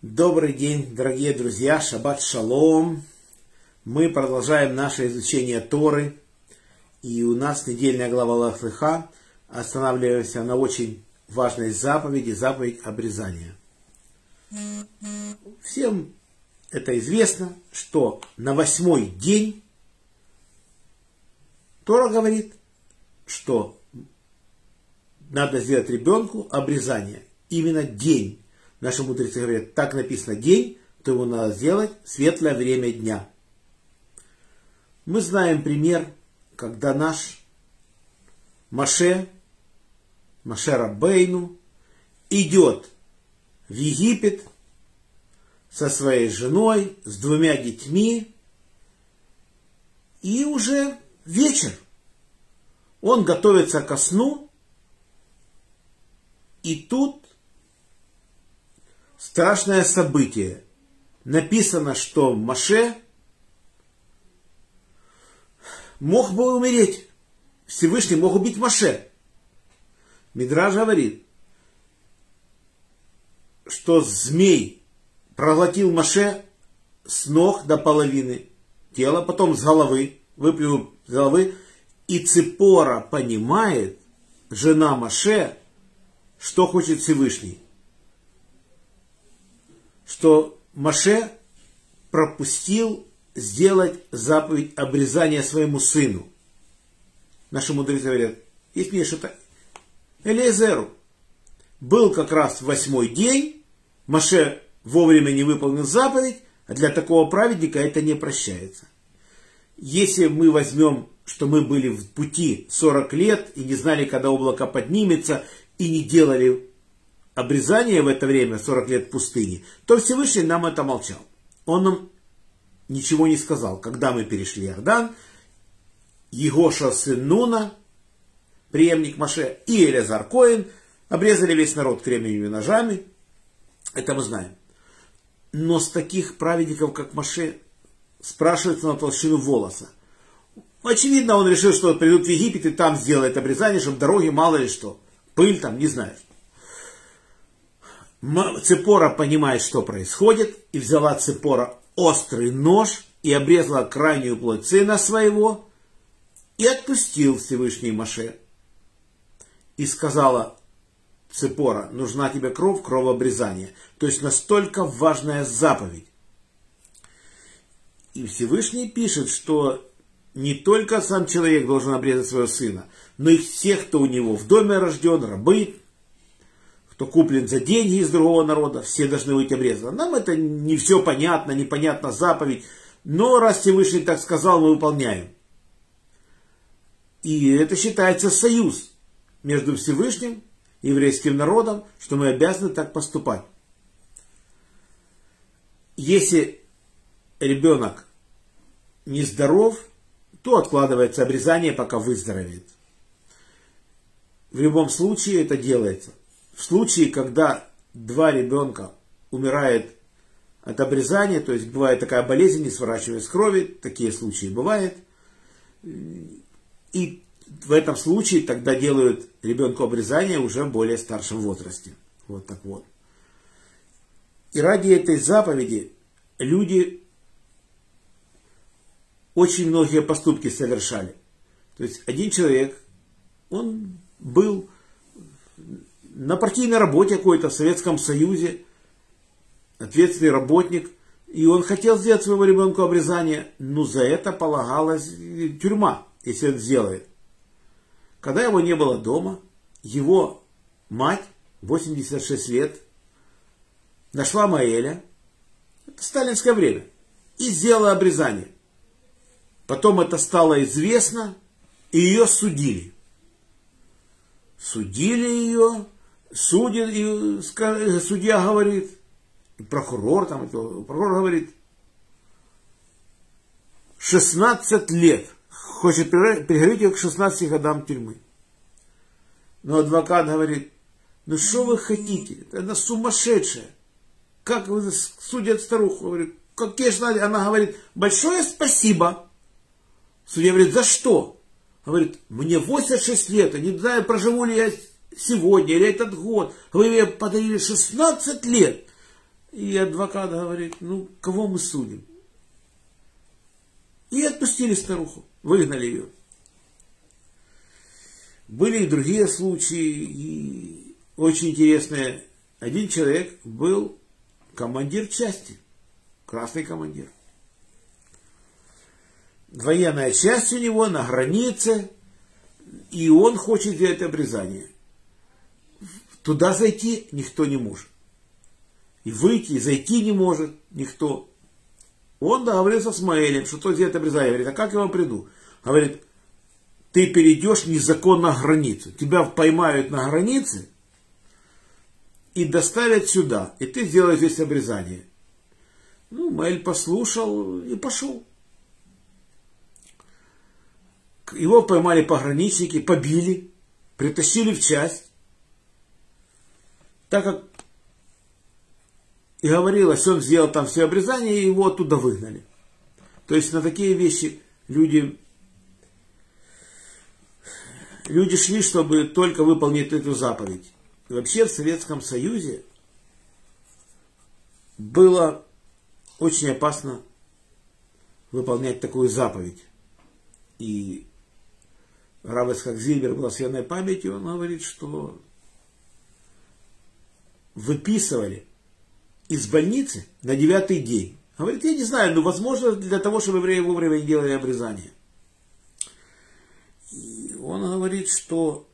Добрый день, дорогие друзья, шаббат шалом. Мы продолжаем наше изучение Торы. И у нас недельная глава Лахлыха. Останавливаемся на очень важной заповеди, заповедь обрезания. Всем это известно, что на восьмой день Тора говорит, что надо сделать ребенку обрезание. Именно день Наши мудрецы говорят, так написано день, то его надо сделать светлое время дня. Мы знаем пример, когда наш Маше, Маше Рабейну, идет в Египет со своей женой, с двумя детьми, и уже вечер. Он готовится ко сну, и тут страшное событие. Написано, что Маше мог бы умереть. Всевышний мог убить Маше. Мидраж говорит, что змей проглотил Маше с ног до половины тела, потом с головы, выплюнул с головы, и Ципора понимает, жена Маше, что хочет Всевышний что Маше пропустил сделать заповедь обрезания своему сыну. Наши мудрецы говорят, есть мне что-то. Элиезеру был как раз восьмой день, Маше вовремя не выполнил заповедь, а для такого праведника это не прощается. Если мы возьмем, что мы были в пути 40 лет и не знали, когда облако поднимется, и не делали обрезание в это время, 40 лет пустыни, то Всевышний нам это молчал. Он нам ничего не сказал. Когда мы перешли Иордан, Егоша сын Нуна, преемник Маше, и Элязар Коин обрезали весь народ кремниевыми ножами. Это мы знаем. Но с таких праведников, как Маше, спрашивается на толщину волоса. Очевидно, он решил, что придут в Египет и там сделает обрезание, чтобы дороги мало ли что. Пыль там, не знаешь. Цепора понимает, что происходит, и взяла Цепора острый нож и обрезала крайнюю плоть сына своего, и отпустил Всевышний Маше. И сказала Цепора, нужна тебе кровь, кровообрезание. То есть настолько важная заповедь. И Всевышний пишет, что не только сам человек должен обрезать своего сына, но и всех, кто у него в доме рожден, рабы, кто куплен за деньги из другого народа, все должны быть обрезаны. Нам это не все понятно, непонятна заповедь, но раз Всевышний так сказал, мы выполняем. И это считается союз между Всевышним и еврейским народом, что мы обязаны так поступать. Если ребенок нездоров, то откладывается обрезание, пока выздоровеет. В любом случае это делается. В случае, когда два ребенка умирают от обрезания, то есть бывает такая болезнь, не сворачиваясь крови, такие случаи бывают. И в этом случае тогда делают ребенку обрезание уже в более старшем возрасте. Вот так вот. И ради этой заповеди люди очень многие поступки совершали. То есть один человек, он был на партийной работе какой-то в Советском Союзе, ответственный работник, и он хотел сделать своему ребенку обрезание, но за это полагалась тюрьма, если он сделает. Когда его не было дома, его мать, 86 лет, нашла Маэля, это сталинское время, и сделала обрезание. Потом это стало известно, и ее судили. Судили ее, судит, и судья говорит, прокурор там, прокурор говорит, 16 лет, хочет приговорить ее к 16 годам тюрьмы. Но адвокат говорит, ну что вы хотите, она сумасшедшая. Как вы судят старуху? Говорит, какие же Она говорит, большое спасибо. Судья говорит, за что? Говорит, мне 86 лет, не знаю, проживу ли я сегодня или этот год, вы мне подарили 16 лет. И адвокат говорит, ну, кого мы судим? И отпустили старуху, выгнали ее. Были и другие случаи, и очень интересные. Один человек был командир части, красный командир. Военная часть у него на границе, и он хочет сделать обрезание. Туда зайти никто не может. И выйти, и зайти не может никто. Он договорился с Маэлем, что тот сделает обрезание. Говорит, а как я вам приду? Говорит, ты перейдешь незаконно границу. Тебя поймают на границе и доставят сюда. И ты сделаешь здесь обрезание. Ну, Маэль послушал и пошел. Его поймали пограничники, побили, притащили в часть. Так как и говорилось, он сделал там все обрезания, и его оттуда выгнали. То есть на такие вещи люди, люди шли, чтобы только выполнить эту заповедь. И вообще в Советском Союзе было очень опасно выполнять такую заповедь. И Рав Исхак Зильбер, благословенной памяти, он говорит, что выписывали из больницы на девятый день. Говорит, я не знаю, но возможно для того, чтобы евреи вовремя не делали обрезание. И он говорит, что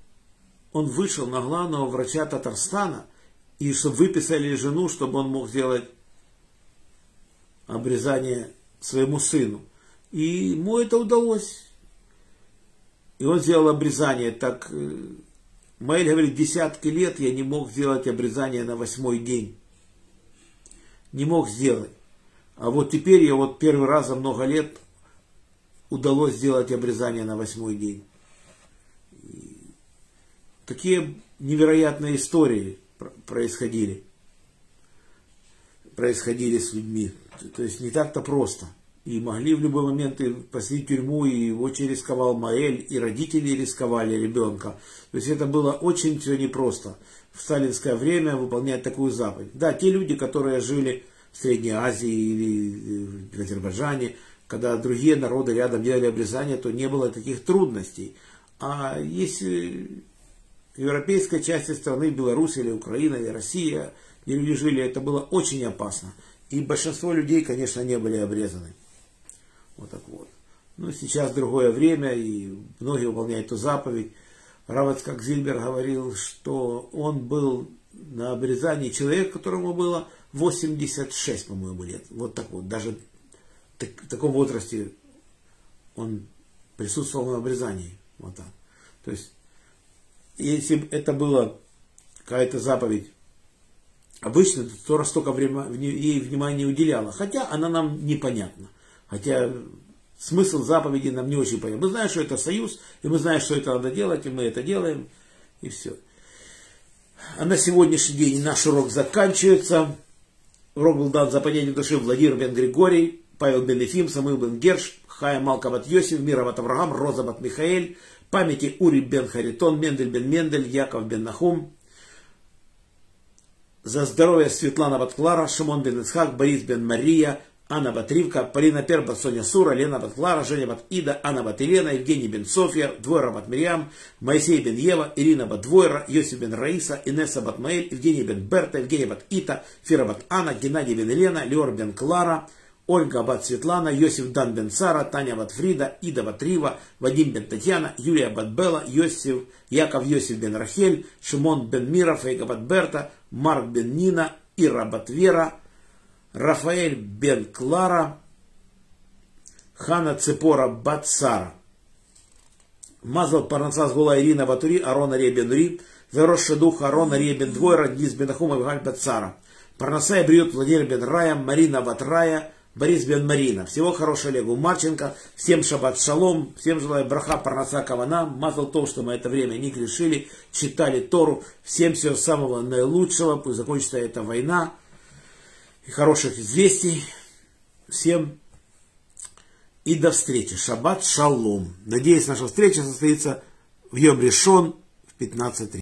он вышел на главного врача Татарстана, и чтобы выписали жену, чтобы он мог сделать обрезание своему сыну. И ему это удалось. И он сделал обрезание. Так э, Маэль говорит, десятки лет я не мог сделать обрезание на восьмой день не мог сделать. А вот теперь я вот первый раз за много лет удалось сделать обрезание на восьмой день. И такие невероятные истории происходили. Происходили с людьми. То есть не так-то просто. И могли в любой момент и посадить в тюрьму, и очень рисковал Маэль, и родители рисковали ребенка. То есть это было очень все непросто в сталинское время выполнять такую заповедь. Да, те люди, которые жили в Средней Азии или в Азербайджане, когда другие народы рядом делали обрезание, то не было таких трудностей. А если в европейской части страны, Беларусь или Украина или Россия, где люди жили, это было очень опасно. И большинство людей, конечно, не были обрезаны. Вот так вот. Но сейчас другое время, и многие выполняют эту заповедь. Равац, как Зильбер говорил, что он был на обрезании человек, которому было 86, по-моему, лет. Вот так вот. Даже в таком возрасте он присутствовал на обрезании. Вот так. То есть, если бы это была какая-то заповедь обычно, то Тора столько времени, ей внимания не уделяла. Хотя она нам непонятна. Хотя смысл заповеди нам не очень понятен. Мы знаем, что это союз, и мы знаем, что это надо делать, и мы это делаем, и все. А на сегодняшний день наш урок заканчивается. Урок был дан за понятие души Владимир бен Григорий, Павел бен Ефим, Самуил бен Герш, Хая Малкабат Йосиф, Мироват Авраам, Розабат Михаэль, памяти Ури бен Харитон, Мендель бен Мендель, Яков бен Нахум, за здоровье Светлана Батклара, Шимон бен Исхак, Борис бен Мария, Анна Батривка, Полина Перба, Соня Сура, Лена Батклара, Женя Бат Ида, Анна Бат Евгений бен Софья, Двойра Бат Мирьям, Моисей бен Ева, Ирина Бат Двойра, Йосиф бен Раиса, Инесса Бат Маэль, Евгений бен Берта, Евгений Бат Ита, Фира Бат Анна, Геннадий бен Елена, Леор бен Клара, Ольга Бат Светлана, Йосиф Дан бен Сара, Таня Бат Фрида, Ида Бат Рива, Вадим бен Татьяна, Юлия Бат Бела, Йосиф, Яков Йосиф бен Рахель, Шимон бен Мира, Фейга Бат Берта, Марк бен Нина, Ира Бат Вера, Рафаэль бен Клара, Хана Цепора Бацара. Мазал Парнаса Гула Ирина Батури, Арона Ребен Ри, Вероша Дух Арона Ребен Двойра, Дниз Бен Ахума Галь Бацара. Парнаса и бьет Владимир Бен Рая, Марина Батрая, Борис Бен Марина. Всего хорошего Олегу Марченко. Всем шаббат шалом. Всем желаю браха Парнаса Кавана. Мазал то, что мы это время не грешили, читали Тору. Всем всего самого наилучшего. Пусть закончится эта война. И хороших известий. Всем и до встречи. Шаббат шалом. Надеюсь, наша встреча состоится в Йом Решон в 15.30.